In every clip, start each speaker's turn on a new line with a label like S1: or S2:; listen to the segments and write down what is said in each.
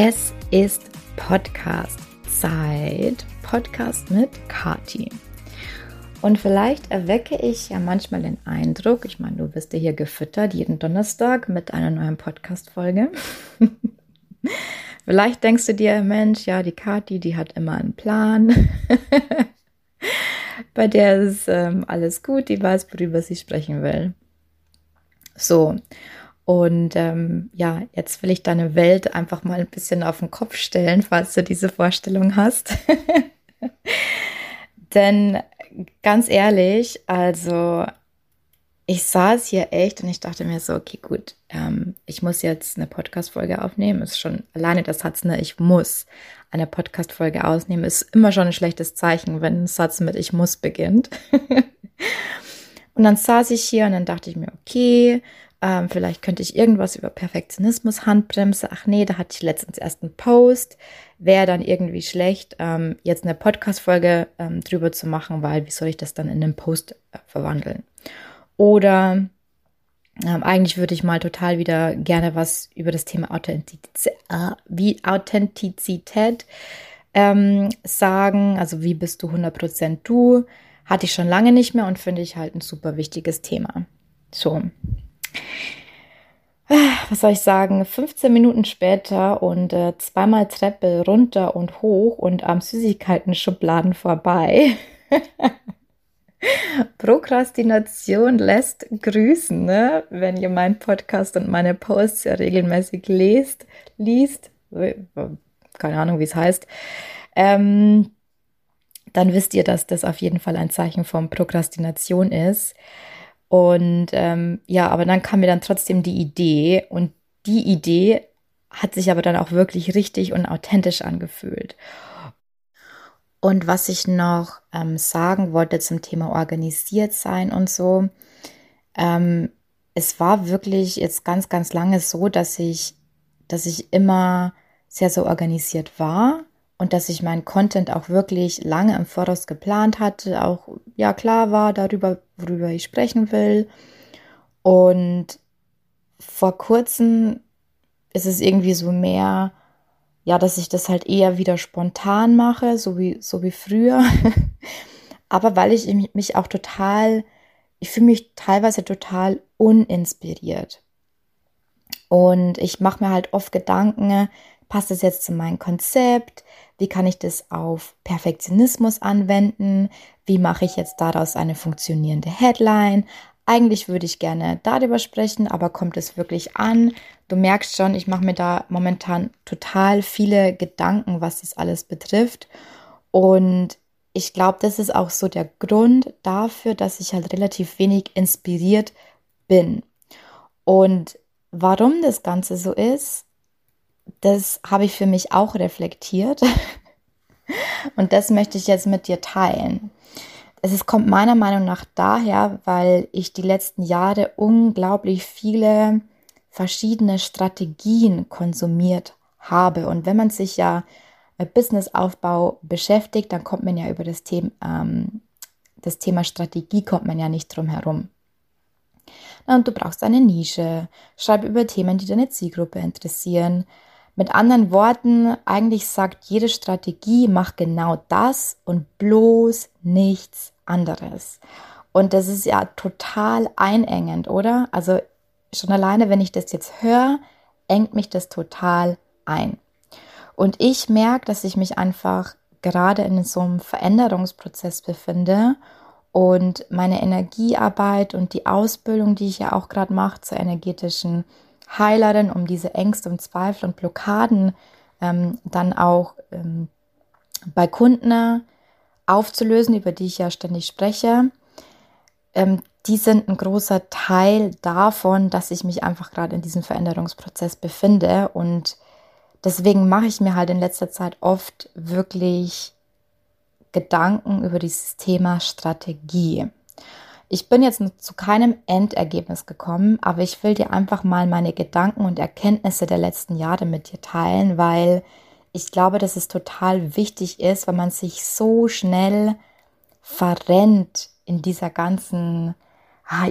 S1: Es ist Podcast-Zeit. Podcast mit Kati. Und vielleicht erwecke ich ja manchmal den Eindruck, ich meine, du wirst ja hier gefüttert jeden Donnerstag mit einer neuen Podcast-Folge. vielleicht denkst du dir, Mensch, ja, die Kati, die hat immer einen Plan. Bei der ist ähm, alles gut, die weiß, worüber sie sprechen will. So, und ähm, ja, jetzt will ich deine Welt einfach mal ein bisschen auf den Kopf stellen, falls du diese Vorstellung hast. Denn ganz ehrlich, also ich saß hier echt und ich dachte mir so, okay, gut, ähm, ich muss jetzt eine Podcast-Folge aufnehmen. Ist schon alleine das Satz, ne, ich muss eine Podcast-Folge ausnehmen, ist immer schon ein schlechtes Zeichen, wenn ein Satz mit ich muss beginnt. und dann saß ich hier und dann dachte ich mir, okay, ähm, vielleicht könnte ich irgendwas über Perfektionismus, Handbremse. Ach nee, da hatte ich letztens erst einen Post. Wäre dann irgendwie schlecht, ähm, jetzt eine Podcast-Folge ähm, drüber zu machen, weil wie soll ich das dann in einen Post äh, verwandeln? Oder ähm, eigentlich würde ich mal total wieder gerne was über das Thema Authentizität, äh, wie Authentizität ähm, sagen. Also wie bist du 100% du? Hatte ich schon lange nicht mehr und finde ich halt ein super wichtiges Thema. So, was soll ich sagen, 15 Minuten später und äh, zweimal Treppe runter und hoch und am Süßigkeiten-Schubladen vorbei. Prokrastination lässt grüßen, ne? Wenn ihr meinen Podcast und meine Posts ja regelmäßig lest, liest, keine Ahnung, wie es heißt, ähm, dann wisst ihr, dass das auf jeden Fall ein Zeichen von Prokrastination ist. Und ähm, ja, aber dann kam mir dann trotzdem die Idee und die Idee hat sich aber dann auch wirklich richtig und authentisch angefühlt. Und was ich noch ähm, sagen wollte zum Thema organisiert sein und so, ähm, es war wirklich jetzt ganz, ganz lange so, dass ich, dass ich immer sehr so organisiert war und dass ich meinen Content auch wirklich lange im Voraus geplant hatte, auch ja klar war darüber, worüber ich sprechen will. Und vor kurzem ist es irgendwie so mehr, ja, dass ich das halt eher wieder spontan mache, so wie, so wie früher. Aber weil ich mich auch total, ich fühle mich teilweise total uninspiriert. Und ich mache mir halt oft Gedanken, passt das jetzt zu meinem Konzept? Wie kann ich das auf Perfektionismus anwenden? Wie mache ich jetzt daraus eine funktionierende Headline? Eigentlich würde ich gerne darüber sprechen, aber kommt es wirklich an? Du merkst schon, ich mache mir da momentan total viele Gedanken, was das alles betrifft. Und ich glaube, das ist auch so der Grund dafür, dass ich halt relativ wenig inspiriert bin. Und warum das Ganze so ist, das habe ich für mich auch reflektiert. Und das möchte ich jetzt mit dir teilen. Es kommt meiner Meinung nach daher, weil ich die letzten Jahre unglaublich viele verschiedene Strategien konsumiert habe. Und wenn man sich ja mit Businessaufbau beschäftigt, dann kommt man ja über das Thema, ähm, das Thema Strategie kommt man ja nicht drum herum. Und du brauchst eine Nische, schreib über Themen, die deine Zielgruppe interessieren, mit anderen Worten, eigentlich sagt jede Strategie, mach genau das und bloß nichts anderes. Und das ist ja total einengend, oder? Also schon alleine, wenn ich das jetzt höre, engt mich das total ein. Und ich merke, dass ich mich einfach gerade in so einem Veränderungsprozess befinde und meine Energiearbeit und die Ausbildung, die ich ja auch gerade mache zur energetischen Heilerin, um diese Ängste und Zweifel und Blockaden ähm, dann auch ähm, bei Kunden aufzulösen, über die ich ja ständig spreche. Ähm, die sind ein großer Teil davon, dass ich mich einfach gerade in diesem Veränderungsprozess befinde. Und deswegen mache ich mir halt in letzter Zeit oft wirklich Gedanken über dieses Thema Strategie. Ich bin jetzt zu keinem Endergebnis gekommen, aber ich will dir einfach mal meine Gedanken und Erkenntnisse der letzten Jahre mit dir teilen, weil ich glaube, dass es total wichtig ist, weil man sich so schnell verrennt in dieser ganzen, ah,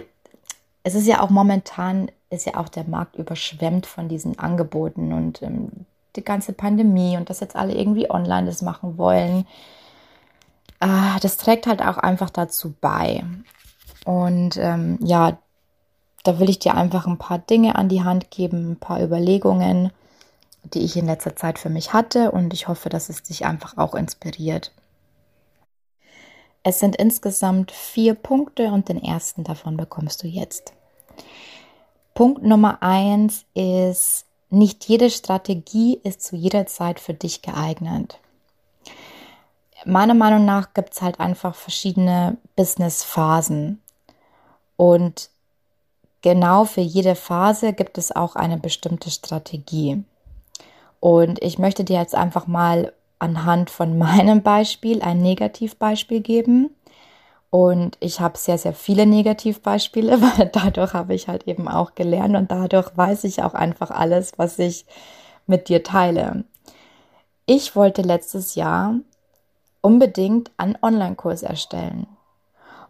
S1: es ist ja auch momentan, ist ja auch der Markt überschwemmt von diesen Angeboten und ähm, die ganze Pandemie und dass jetzt alle irgendwie online das machen wollen. Ah, das trägt halt auch einfach dazu bei. Und ähm, ja, da will ich dir einfach ein paar Dinge an die Hand geben, ein paar Überlegungen die ich in letzter Zeit für mich hatte und ich hoffe, dass es dich einfach auch inspiriert. Es sind insgesamt vier Punkte und den ersten davon bekommst du jetzt. Punkt Nummer eins ist, nicht jede Strategie ist zu jeder Zeit für dich geeignet. Meiner Meinung nach gibt es halt einfach verschiedene Business-Phasen. Und genau für jede Phase gibt es auch eine bestimmte Strategie. Und ich möchte dir jetzt einfach mal anhand von meinem Beispiel ein Negativbeispiel geben. Und ich habe sehr, sehr viele Negativbeispiele, weil dadurch habe ich halt eben auch gelernt und dadurch weiß ich auch einfach alles, was ich mit dir teile. Ich wollte letztes Jahr unbedingt einen Online-Kurs erstellen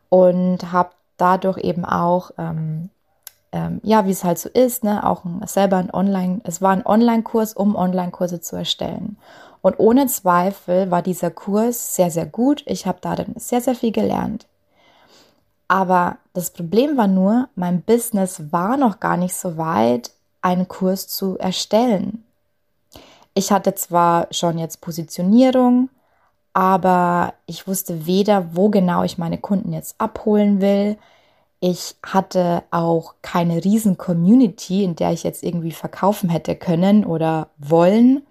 S1: und habe dadurch eben auch ähm, ähm, ja, wie es halt so ist, ne, auch ein, selber ein Online, es war ein Online-Kurs, um Online-Kurse zu erstellen. Und ohne Zweifel war dieser Kurs sehr, sehr gut. Ich habe darin sehr, sehr viel gelernt. Aber das Problem war nur, mein Business war noch gar nicht so weit, einen Kurs zu erstellen. Ich hatte zwar schon jetzt Positionierung, aber ich wusste weder, wo genau ich meine Kunden jetzt abholen will, ich hatte auch keine riesen Community, in der ich jetzt irgendwie verkaufen hätte können oder wollen.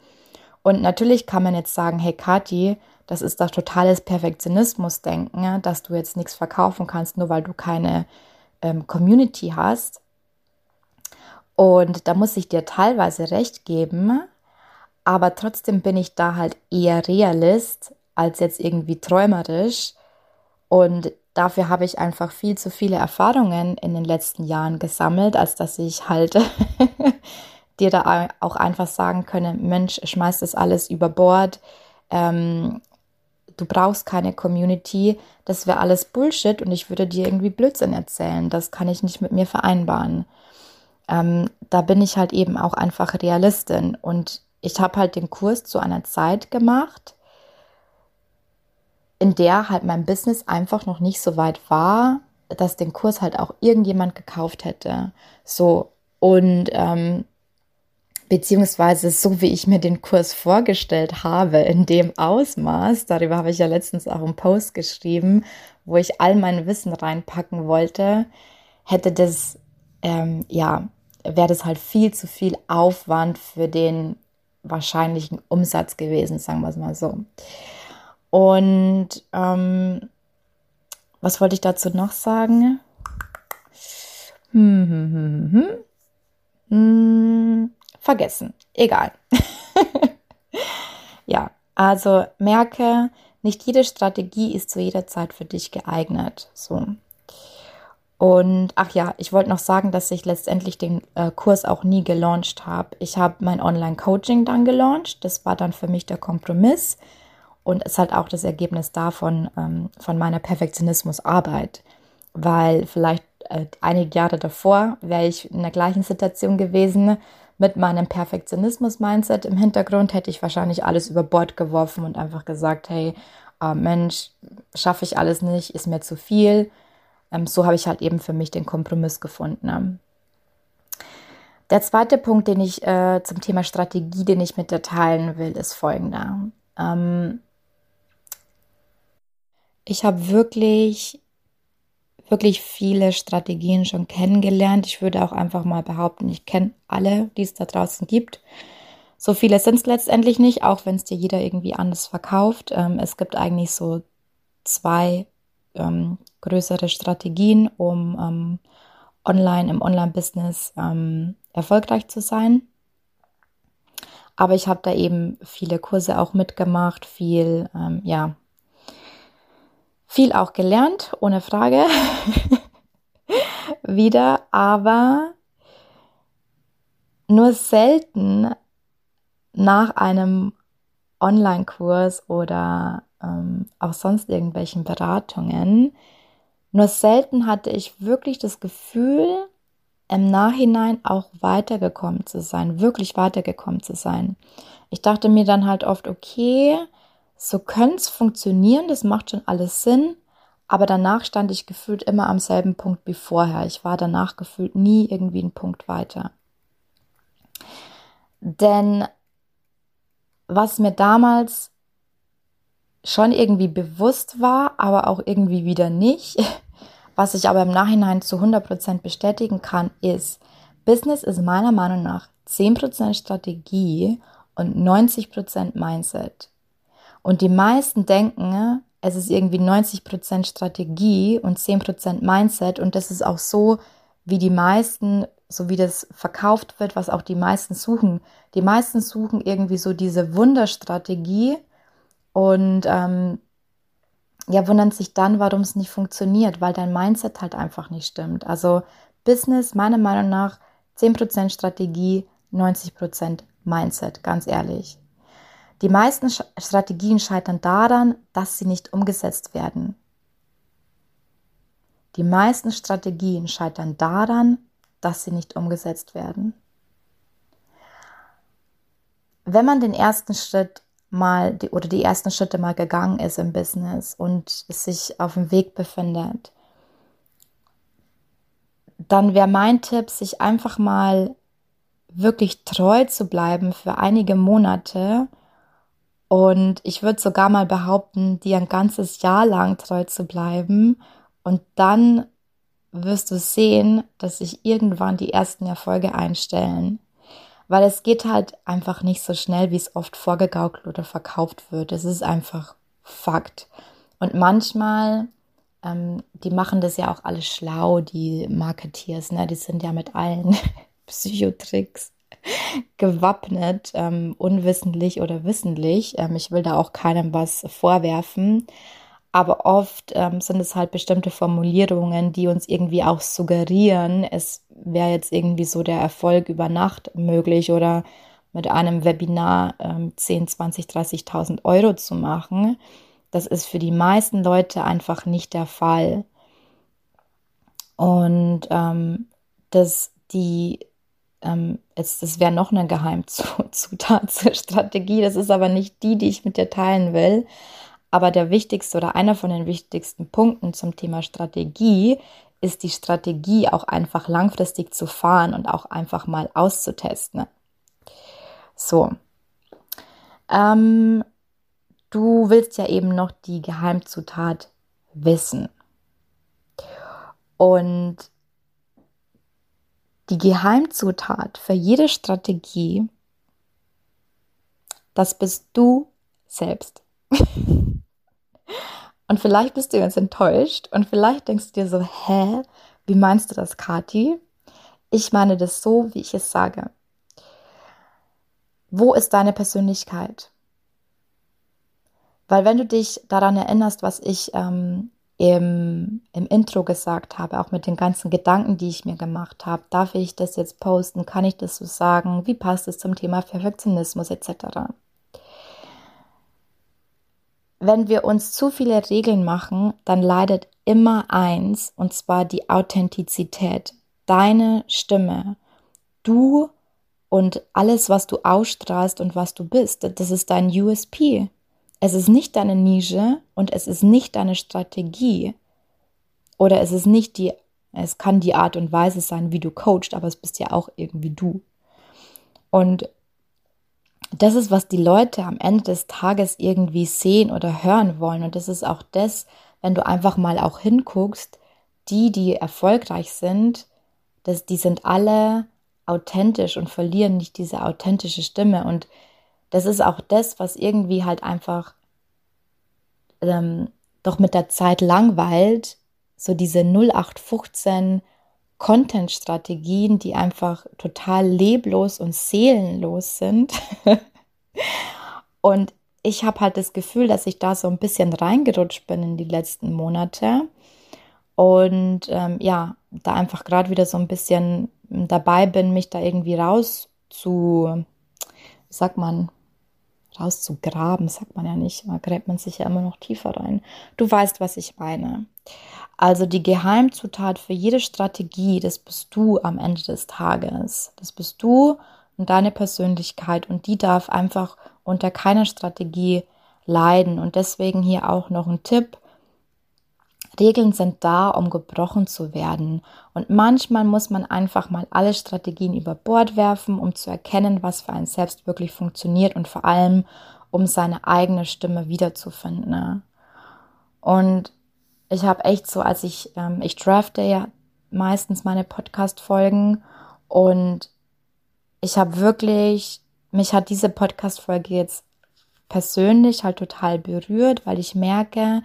S1: Und natürlich kann man jetzt sagen, hey Kathi, das ist doch totales Perfektionismus-Denken, dass du jetzt nichts verkaufen kannst, nur weil du keine ähm, Community hast. Und da muss ich dir teilweise recht geben, aber trotzdem bin ich da halt eher Realist als jetzt irgendwie träumerisch. Und dafür habe ich einfach viel zu viele Erfahrungen in den letzten Jahren gesammelt, als dass ich halt dir da auch einfach sagen könne, Mensch, schmeiß das alles über Bord. Ähm, du brauchst keine Community, das wäre alles Bullshit und ich würde dir irgendwie Blödsinn erzählen. Das kann ich nicht mit mir vereinbaren. Ähm, da bin ich halt eben auch einfach Realistin und ich habe halt den Kurs zu einer Zeit gemacht, in der halt mein Business einfach noch nicht so weit war, dass den Kurs halt auch irgendjemand gekauft hätte. So und ähm, beziehungsweise so wie ich mir den Kurs vorgestellt habe, in dem Ausmaß, darüber habe ich ja letztens auch einen Post geschrieben, wo ich all mein Wissen reinpacken wollte, hätte das, ähm, ja, wäre das halt viel zu viel Aufwand für den wahrscheinlichen Umsatz gewesen, sagen wir es mal so. Und ähm, was wollte ich dazu noch sagen? Hm, hm, hm, hm, hm. vergessen. Egal. ja, also merke, nicht jede Strategie ist zu jeder Zeit für dich geeignet. So. Und ach ja, ich wollte noch sagen, dass ich letztendlich den äh, Kurs auch nie gelauncht habe. Ich habe mein Online-Coaching dann gelauncht. Das war dann für mich der Kompromiss und ist halt auch das Ergebnis davon, ähm, von meiner Perfektionismusarbeit. Weil vielleicht äh, einige Jahre davor wäre ich in der gleichen Situation gewesen. Mit meinem Perfektionismus-Mindset im Hintergrund hätte ich wahrscheinlich alles über Bord geworfen und einfach gesagt, hey, äh, Mensch, schaffe ich alles nicht, ist mir zu viel. Ähm, so habe ich halt eben für mich den Kompromiss gefunden. Ne? Der zweite Punkt, den ich äh, zum Thema Strategie, den ich mit dir teilen will, ist folgender. Ähm, ich habe wirklich, wirklich viele Strategien schon kennengelernt. Ich würde auch einfach mal behaupten, ich kenne alle, die es da draußen gibt. So viele sind es letztendlich nicht, auch wenn es dir jeder irgendwie anders verkauft. Ähm, es gibt eigentlich so zwei ähm, größere Strategien, um ähm, online im Online-Business ähm, erfolgreich zu sein. Aber ich habe da eben viele Kurse auch mitgemacht, viel, ähm, ja, viel auch gelernt, ohne Frage. Wieder, aber nur selten nach einem Online-Kurs oder ähm, auch sonst irgendwelchen Beratungen. Nur selten hatte ich wirklich das Gefühl, im Nachhinein auch weitergekommen zu sein, wirklich weitergekommen zu sein. Ich dachte mir dann halt oft, okay, so könnte es funktionieren, das macht schon alles Sinn, aber danach stand ich gefühlt immer am selben Punkt wie vorher. Ich war danach gefühlt nie irgendwie einen Punkt weiter. Denn was mir damals schon irgendwie bewusst war, aber auch irgendwie wieder nicht, was ich aber im Nachhinein zu 100% bestätigen kann, ist, Business ist meiner Meinung nach 10% Strategie und 90% Mindset. Und die meisten denken, es ist irgendwie 90% Strategie und 10% Mindset. Und das ist auch so, wie die meisten, so wie das verkauft wird, was auch die meisten suchen. Die meisten suchen irgendwie so diese Wunderstrategie und ähm, ja, wundern sich dann, warum es nicht funktioniert, weil dein Mindset halt einfach nicht stimmt. Also Business, meiner Meinung nach, 10% Strategie, 90% Mindset, ganz ehrlich. Die meisten Strategien scheitern daran, dass sie nicht umgesetzt werden. Die meisten Strategien scheitern daran, dass sie nicht umgesetzt werden. Wenn man den ersten Schritt mal die, oder die ersten Schritte mal gegangen ist im Business und sich auf dem Weg befindet, dann wäre mein Tipp, sich einfach mal wirklich treu zu bleiben für einige Monate. Und ich würde sogar mal behaupten, dir ein ganzes Jahr lang treu zu bleiben. Und dann wirst du sehen, dass sich irgendwann die ersten Erfolge einstellen weil es geht halt einfach nicht so schnell, wie es oft vorgegaukelt oder verkauft wird. Es ist einfach Fakt. Und manchmal, ähm, die machen das ja auch alles schlau, die Marketeers, ne? Die sind ja mit allen Psychotricks gewappnet, ähm, unwissentlich oder wissentlich. Ähm, ich will da auch keinem was vorwerfen aber oft ähm, sind es halt bestimmte Formulierungen, die uns irgendwie auch suggerieren, es wäre jetzt irgendwie so der Erfolg über Nacht möglich oder mit einem Webinar ähm, 10, 20, 30.000 Euro zu machen. Das ist für die meisten Leute einfach nicht der Fall. Und ähm, das, die, ähm, jetzt, das wäre noch eine Geheimzutat zur Strategie. Das ist aber nicht die, die ich mit dir teilen will. Aber der wichtigste oder einer von den wichtigsten Punkten zum Thema Strategie ist die Strategie auch einfach langfristig zu fahren und auch einfach mal auszutesten. So. Ähm, du willst ja eben noch die Geheimzutat wissen. Und die Geheimzutat für jede Strategie, das bist du selbst. Und vielleicht bist du jetzt enttäuscht und vielleicht denkst du dir so, hä, wie meinst du das, Kati? Ich meine das so, wie ich es sage. Wo ist deine Persönlichkeit? Weil wenn du dich daran erinnerst, was ich ähm, im, im Intro gesagt habe, auch mit den ganzen Gedanken, die ich mir gemacht habe, darf ich das jetzt posten, kann ich das so sagen, wie passt es zum Thema Perfektionismus etc wenn wir uns zu viele Regeln machen, dann leidet immer eins, und zwar die Authentizität, deine Stimme, du und alles, was du ausstrahlst und was du bist, das ist dein USP. Es ist nicht deine Nische und es ist nicht deine Strategie oder es ist nicht die, es kann die Art und Weise sein, wie du coachst, aber es bist ja auch irgendwie du. Und das ist, was die Leute am Ende des Tages irgendwie sehen oder hören wollen. Und das ist auch das, wenn du einfach mal auch hinguckst, die, die erfolgreich sind, das, die sind alle authentisch und verlieren nicht diese authentische Stimme. Und das ist auch das, was irgendwie halt einfach ähm, doch mit der Zeit langweilt. So diese 0815 Content-Strategien, die einfach total leblos und seelenlos sind. und ich habe halt das Gefühl, dass ich da so ein bisschen reingerutscht bin in die letzten Monate. Und ähm, ja, da einfach gerade wieder so ein bisschen dabei bin, mich da irgendwie raus zu, sagt man, rauszugraben, sagt man ja nicht. Da gräbt man sich ja immer noch tiefer rein. Du weißt, was ich meine. Also die Geheimzutat für jede Strategie, das bist du am Ende des Tages. Das bist du und deine Persönlichkeit und die darf einfach unter keiner Strategie leiden. Und deswegen hier auch noch ein Tipp. Regeln sind da, um gebrochen zu werden. Und manchmal muss man einfach mal alle Strategien über Bord werfen, um zu erkennen, was für einen selbst wirklich funktioniert und vor allem, um seine eigene Stimme wiederzufinden. Und ich habe echt so, als ich, ähm, ich drafte ja meistens meine Podcast-Folgen und ich habe wirklich, mich hat diese Podcast-Folge jetzt persönlich halt total berührt, weil ich merke,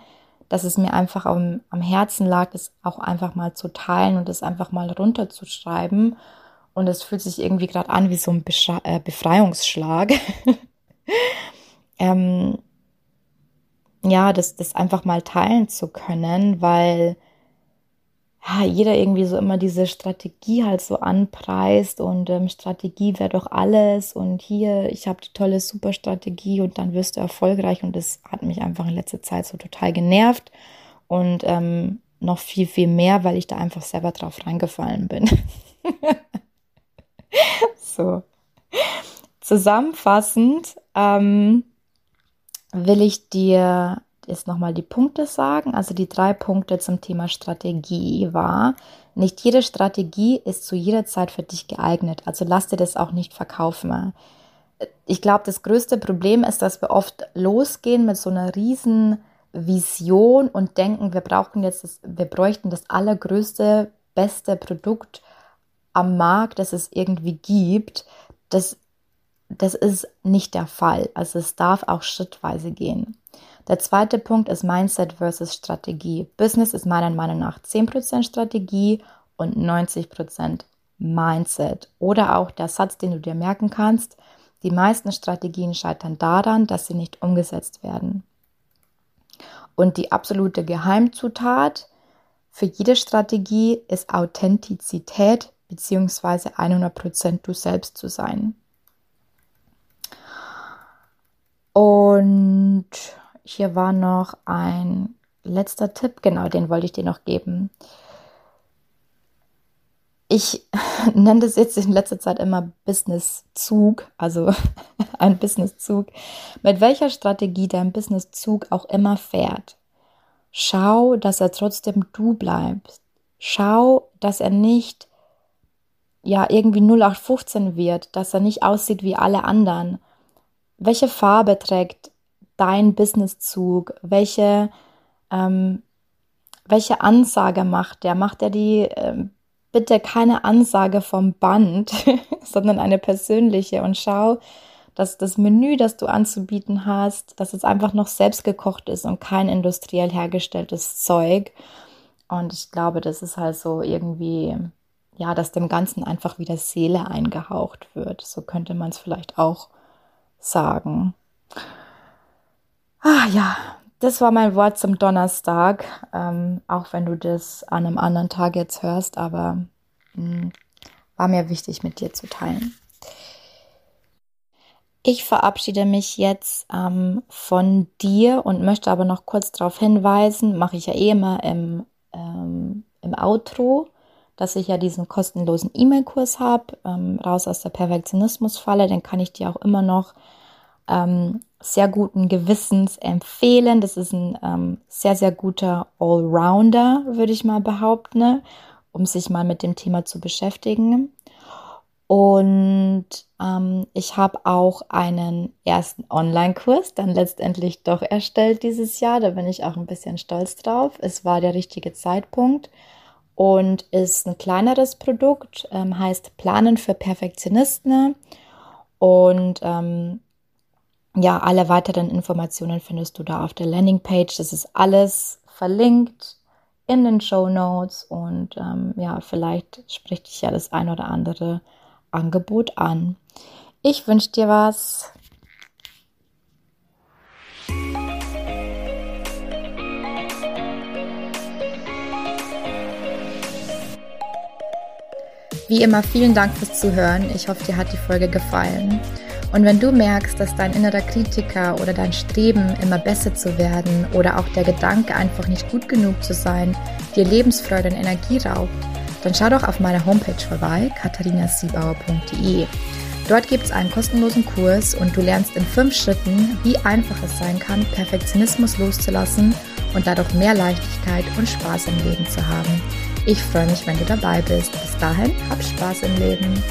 S1: dass es mir einfach am, am Herzen lag, das auch einfach mal zu teilen und das einfach mal runterzuschreiben. Und es fühlt sich irgendwie gerade an wie so ein äh, Befreiungsschlag. ähm, ja, das, das einfach mal teilen zu können, weil ja, jeder irgendwie so immer diese Strategie halt so anpreist und ähm, Strategie wäre doch alles und hier, ich habe die tolle Superstrategie und dann wirst du erfolgreich und das hat mich einfach in letzter Zeit so total genervt und ähm, noch viel, viel mehr, weil ich da einfach selber drauf reingefallen bin. so. Zusammenfassend, ähm, will ich dir jetzt nochmal die Punkte sagen. Also die drei Punkte zum Thema Strategie war, nicht jede Strategie ist zu jeder Zeit für dich geeignet. Also lass dir das auch nicht verkaufen. Ich glaube, das größte Problem ist, dass wir oft losgehen mit so einer riesen Vision und denken, wir brauchen jetzt, das, wir bräuchten das allergrößte, beste Produkt am Markt, das es irgendwie gibt. Das das ist nicht der Fall. Also es darf auch schrittweise gehen. Der zweite Punkt ist Mindset versus Strategie. Business ist meiner Meinung nach 10% Strategie und 90% Mindset. Oder auch der Satz, den du dir merken kannst, die meisten Strategien scheitern daran, dass sie nicht umgesetzt werden. Und die absolute Geheimzutat für jede Strategie ist Authentizität bzw. 100% du selbst zu sein. Und hier war noch ein letzter Tipp, genau, den wollte ich dir noch geben. Ich nenne das jetzt in letzter Zeit immer Businesszug, also ein Businesszug. Mit welcher Strategie dein Businesszug auch immer fährt. Schau, dass er trotzdem du bleibst. Schau, dass er nicht ja irgendwie 0815 wird, dass er nicht aussieht wie alle anderen, welche Farbe trägt dein Businesszug? Welche, ähm, welche Ansage macht der? Macht er die ähm, bitte keine Ansage vom Band, sondern eine persönliche und schau, dass das Menü, das du anzubieten hast, dass es einfach noch selbst gekocht ist und kein industriell hergestelltes Zeug. Und ich glaube, das ist halt so irgendwie, ja, dass dem Ganzen einfach wieder Seele eingehaucht wird. So könnte man es vielleicht auch sagen. Ah ja, das war mein Wort zum Donnerstag, ähm, auch wenn du das an einem anderen Tag jetzt hörst, aber mh, hm, war mir wichtig mit dir zu teilen. Ich verabschiede mich jetzt ähm, von dir und möchte aber noch kurz darauf hinweisen, mache ich ja eh immer im, ähm, im Outro, dass ich ja diesen kostenlosen E-Mail-Kurs habe, ähm, raus aus der Perfektionismus-Falle. Den kann ich dir auch immer noch ähm, sehr guten Gewissens empfehlen. Das ist ein ähm, sehr, sehr guter Allrounder, würde ich mal behaupten, um sich mal mit dem Thema zu beschäftigen. Und ähm, ich habe auch einen ersten Online-Kurs dann letztendlich doch erstellt dieses Jahr. Da bin ich auch ein bisschen stolz drauf. Es war der richtige Zeitpunkt. und ist ein kleineres Produkt, ähm, heißt Planen für Perfektionisten. Und ähm, ja, alle weiteren Informationen findest du da auf der Landingpage. Das ist alles verlinkt in den Show Notes und ähm, ja, vielleicht spricht dich ja das ein oder andere Angebot an. Ich wünsche dir was. Wie immer, vielen Dank fürs Zuhören. Ich hoffe, dir hat die Folge gefallen. Und wenn du merkst, dass dein innerer Kritiker oder dein Streben, immer besser zu werden oder auch der Gedanke, einfach nicht gut genug zu sein, dir Lebensfreude und Energie raubt, dann schau doch auf meiner Homepage vorbei, katharinasiebauer.de. Dort gibt es einen kostenlosen Kurs und du lernst in fünf Schritten, wie einfach es sein kann, Perfektionismus loszulassen und dadurch mehr Leichtigkeit und Spaß im Leben zu haben. Ich freue mich, wenn du dabei bist. Bis dahin, hab Spaß im Leben.